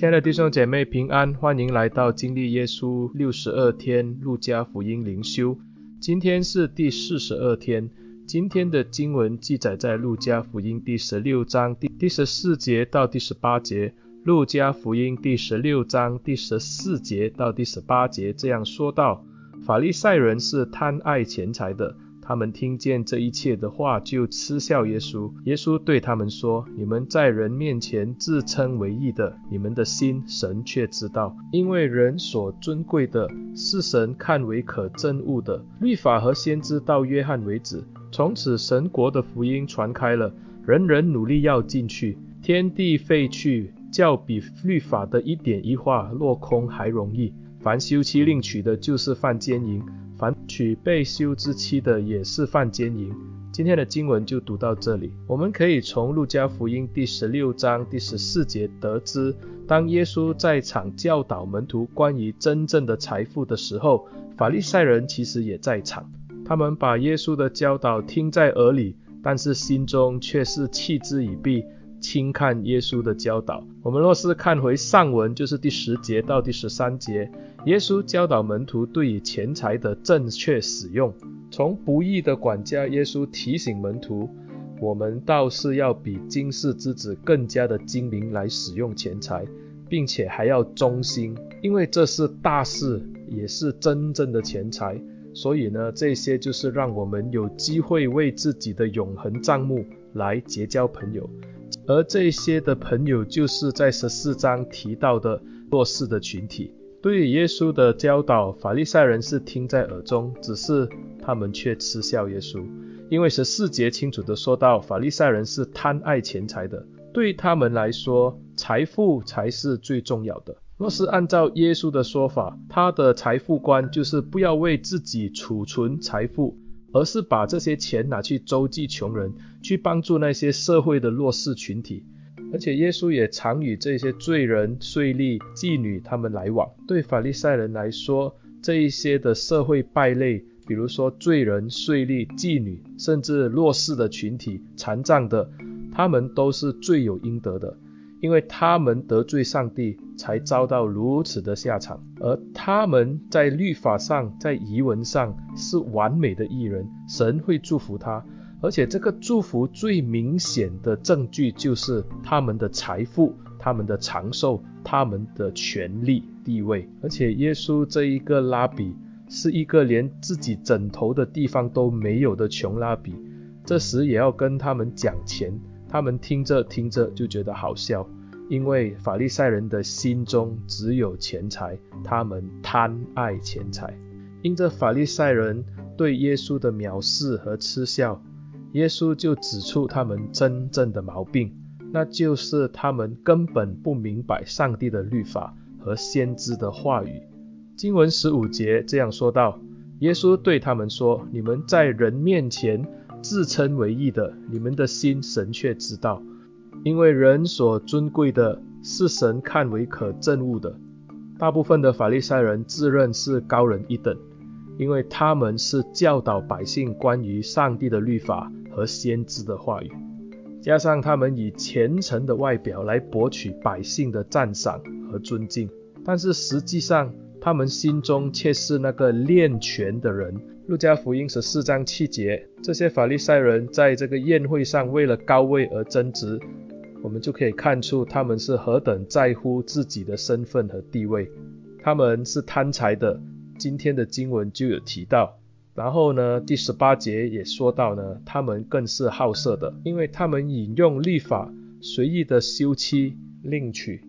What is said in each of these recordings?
亲爱的弟兄姐妹平安，欢迎来到经历耶稣六十二天路加福音灵修。今天是第四十二天，今天的经文记载在路加福音第十六章第第十四节到第十八节。路加福音第十六章第十四节到第十八节这样说道：法利赛人是贪爱钱财的。他们听见这一切的话，就嗤笑耶稣。耶稣对他们说：“你们在人面前自称为义的，你们的心神却知道，因为人所尊贵的，是神看为可憎恶的。律法和先知到约翰为止，从此神国的福音传开了，人人努力要进去。天地废去，较比律法的一点一画落空还容易。凡休妻另娶的，就是犯奸淫。”凡娶被休之妻的，也是犯奸淫。今天的经文就读到这里。我们可以从路加福音第十六章第十四节得知，当耶稣在场教导门徒关于真正的财富的时候，法利赛人其实也在场。他们把耶稣的教导听在耳里，但是心中却是弃之以鼻。轻看耶稣的教导。我们若是看回上文，就是第十节到第十三节，耶稣教导门徒对于钱财的正确使用。从不义的管家，耶稣提醒门徒，我们倒是要比经世之子更加的精明来使用钱财，并且还要忠心，因为这是大事，也是真正的钱财。所以呢，这些就是让我们有机会为自己的永恒账目来结交朋友。而这些的朋友，就是在十四章提到的弱势的群体。对耶稣的教导，法利赛人是听在耳中，只是他们却嗤笑耶稣。因为十四节清楚地说到，法利赛人是贪爱钱财的，对他们来说，财富才是最重要的。若是按照耶稣的说法，他的财富观就是不要为自己储存财富。而是把这些钱拿去周济穷人，去帮助那些社会的弱势群体。而且耶稣也常与这些罪人、税吏、妓女他们来往。对法利赛人来说，这一些的社会败类，比如说罪人、税吏、妓女，甚至弱势的群体、残障的，他们都是罪有应得的。因为他们得罪上帝，才遭到如此的下场。而他们在律法上、在仪文上是完美的艺人，神会祝福他。而且这个祝福最明显的证据就是他们的财富、他们的长寿、他们的权力地位。而且耶稣这一个拉比是一个连自己枕头的地方都没有的穷拉比，这时也要跟他们讲钱。他们听着听着就觉得好笑，因为法利赛人的心中只有钱财，他们贪爱钱财。因着法利赛人对耶稣的藐视和嗤笑，耶稣就指出他们真正的毛病，那就是他们根本不明白上帝的律法和先知的话语。经文十五节这样说道：耶稣对他们说：“你们在人面前。”自称为义的，你们的心神却知道，因为人所尊贵的，是神看为可憎恶的。大部分的法利赛人自认是高人一等，因为他们是教导百姓关于上帝的律法和先知的话语，加上他们以虔诚的外表来博取百姓的赞赏和尊敬，但是实际上他们心中却是那个练拳的人。路加福音十四章七节，这些法利赛人在这个宴会上为了高位而争执，我们就可以看出他们是何等在乎自己的身份和地位。他们是贪财的，今天的经文就有提到。然后呢，第十八节也说到呢，他们更是好色的，因为他们引用律法，随意的休妻另娶，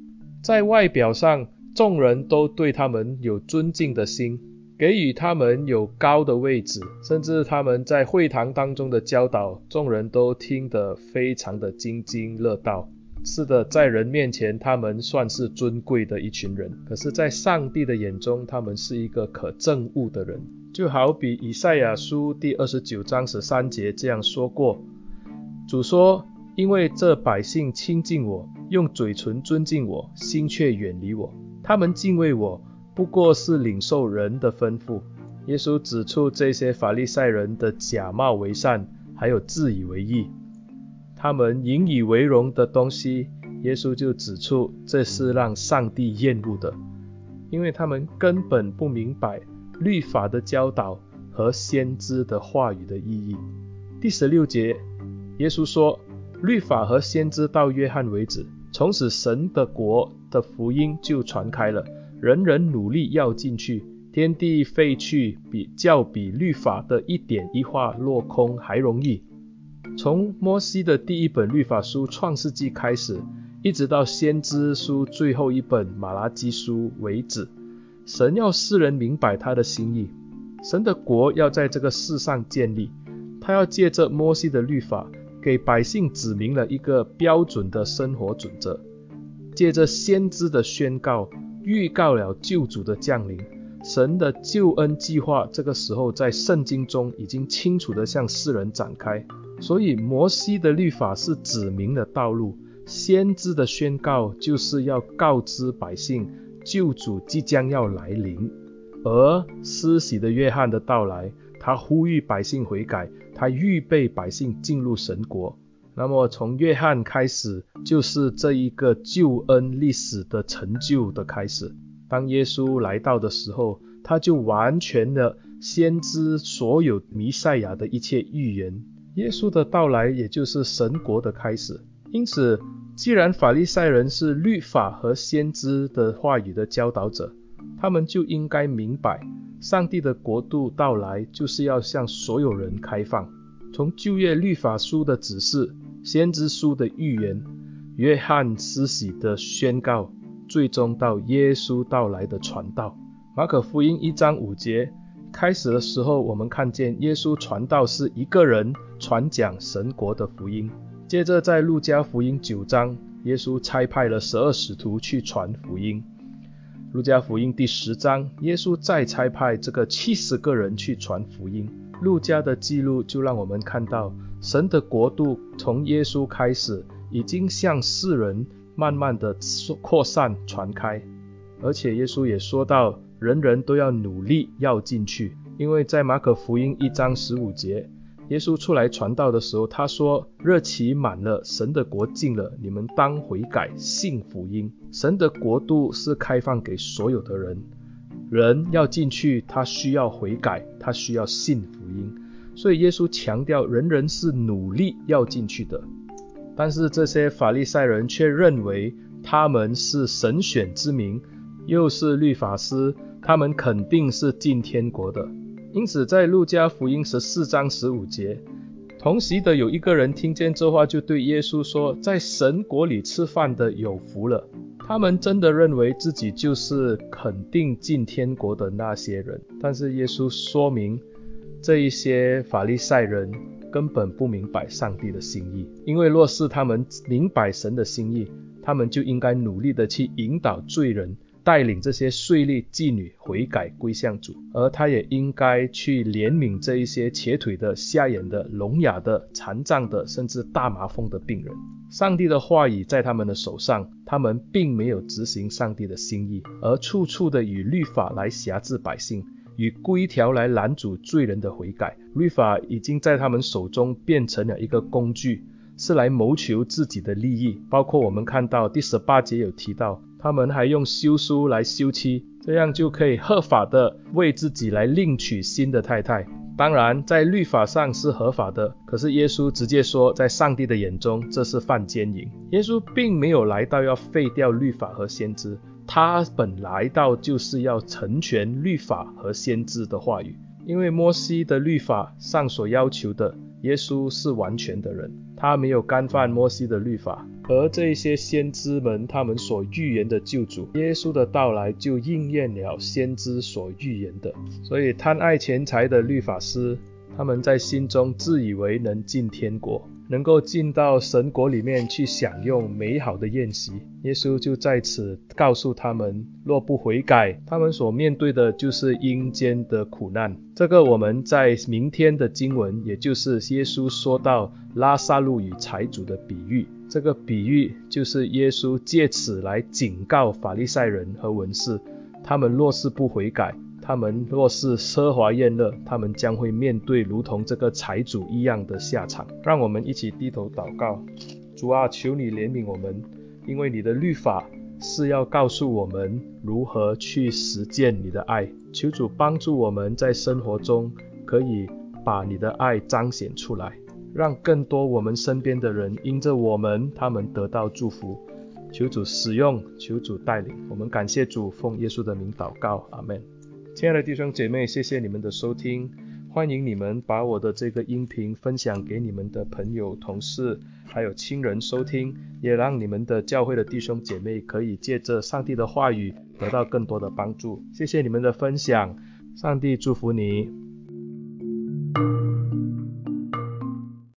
在外表上众人都对他们有尊敬的心。给予他们有高的位置，甚至他们在会堂当中的教导，众人都听得非常的津津乐道。是的，在人面前，他们算是尊贵的一群人，可是，在上帝的眼中，他们是一个可憎恶的人。就好比以赛亚书第二十九章十三节这样说过：主说，因为这百姓亲近我，用嘴唇尊敬我，心却远离我，他们敬畏我。不过是领受人的吩咐。耶稣指出这些法利赛人的假冒为善，还有自以为义。他们引以为荣的东西，耶稣就指出这是让上帝厌恶的，因为他们根本不明白律法的教导和先知的话语的意义。第十六节，耶稣说：“律法和先知到约翰为止，从此神的国的福音就传开了，人人努力要进去。天地废去，比较比律法的一点一画落空还容易。”从摩西的第一本律法书《创世纪》开始，一直到先知书最后一本《马拉基书》为止，神要世人明白他的心意。神的国要在这个世上建立，他要借着摩西的律法，给百姓指明了一个标准的生活准则；借着先知的宣告，预告了救主的降临。神的救恩计划，这个时候在圣经中已经清楚地向世人展开。所以，摩西的律法是指明的道路，先知的宣告就是要告知百姓，救主即将要来临。而施洗的约翰的到来，他呼吁百姓悔改，他预备百姓进入神国。那么，从约翰开始，就是这一个救恩历史的成就的开始。当耶稣来到的时候，他就完全的先知所有弥赛亚的一切预言。耶稣的到来，也就是神国的开始。因此，既然法利赛人是律法和先知的话语的教导者，他们就应该明白，上帝的国度到来就是要向所有人开放。从旧约律法书的指示、先知书的预言、约翰施洗的宣告，最终到耶稣到来的传道。马可福音一章五节。开始的时候，我们看见耶稣传道是一个人传讲神国的福音。接着在路加福音九章，耶稣差派了十二使徒去传福音。路加福音第十章，耶稣再差派这个七十个人去传福音。路加的记录就让我们看到，神的国度从耶稣开始，已经向世人慢慢的扩散传开，而且耶稣也说到。人人都要努力要进去，因为在马可福音一章十五节，耶稣出来传道的时候，他说：“热气满了，神的国近了，你们当悔改，信福音。神的国度是开放给所有的人，人要进去，他需要悔改，他需要信福音。所以耶稣强调，人人是努力要进去的。但是这些法利赛人却认为他们是神选之民，又是律法师。”他们肯定是进天国的，因此在路加福音十四章十五节，同席的有一个人听见这话，就对耶稣说：“在神国里吃饭的有福了。”他们真的认为自己就是肯定进天国的那些人，但是耶稣说明，这一些法利赛人根本不明白上帝的心意，因为若是他们明白神的心意，他们就应该努力的去引导罪人。带领这些税吏妓女悔改归向主，而他也应该去怜悯这一些瘸腿的、瞎眼的、聋哑的、残障的，甚至大麻风的病人。上帝的话语在他们的手上，他们并没有执行上帝的心意，而处处的以律法来辖制百姓，以规条来拦阻罪人的悔改。律法已经在他们手中变成了一个工具，是来谋求自己的利益。包括我们看到第十八节有提到。他们还用休书来休妻，这样就可以合法的为自己来另娶新的太太。当然，在律法上是合法的，可是耶稣直接说，在上帝的眼中这是犯奸淫。耶稣并没有来到要废掉律法和先知，他本来到就是要成全律法和先知的话语。因为摩西的律法上所要求的，耶稣是完全的人，他没有干犯摩西的律法。而这些先知们，他们所预言的救主耶稣的到来，就应验了先知所预言的。所以贪爱钱财的律法师，他们在心中自以为能进天国，能够进到神国里面去享用美好的宴席。耶稣就在此告诉他们，若不悔改，他们所面对的就是阴间的苦难。这个我们在明天的经文，也就是耶稣说到拉撒路与财主的比喻。这个比喻就是耶稣借此来警告法利赛人和文士，他们若是不悔改，他们若是奢华宴乐，他们将会面对如同这个财主一样的下场。让我们一起低头祷告，主啊，求你怜悯我们，因为你的律法是要告诉我们如何去实践你的爱。求主帮助我们在生活中可以把你的爱彰显出来，让更多我们身边的人因着我们，他们得到祝福。求主使用，求主带领。我们感谢主，奉耶稣的名祷告，阿门。亲爱的弟兄姐妹，谢谢你们的收听。欢迎你们把我的这个音频分享给你们的朋友、同事，还有亲人收听，也让你们的教会的弟兄姐妹可以借着上帝的话语得到更多的帮助。谢谢你们的分享，上帝祝福你。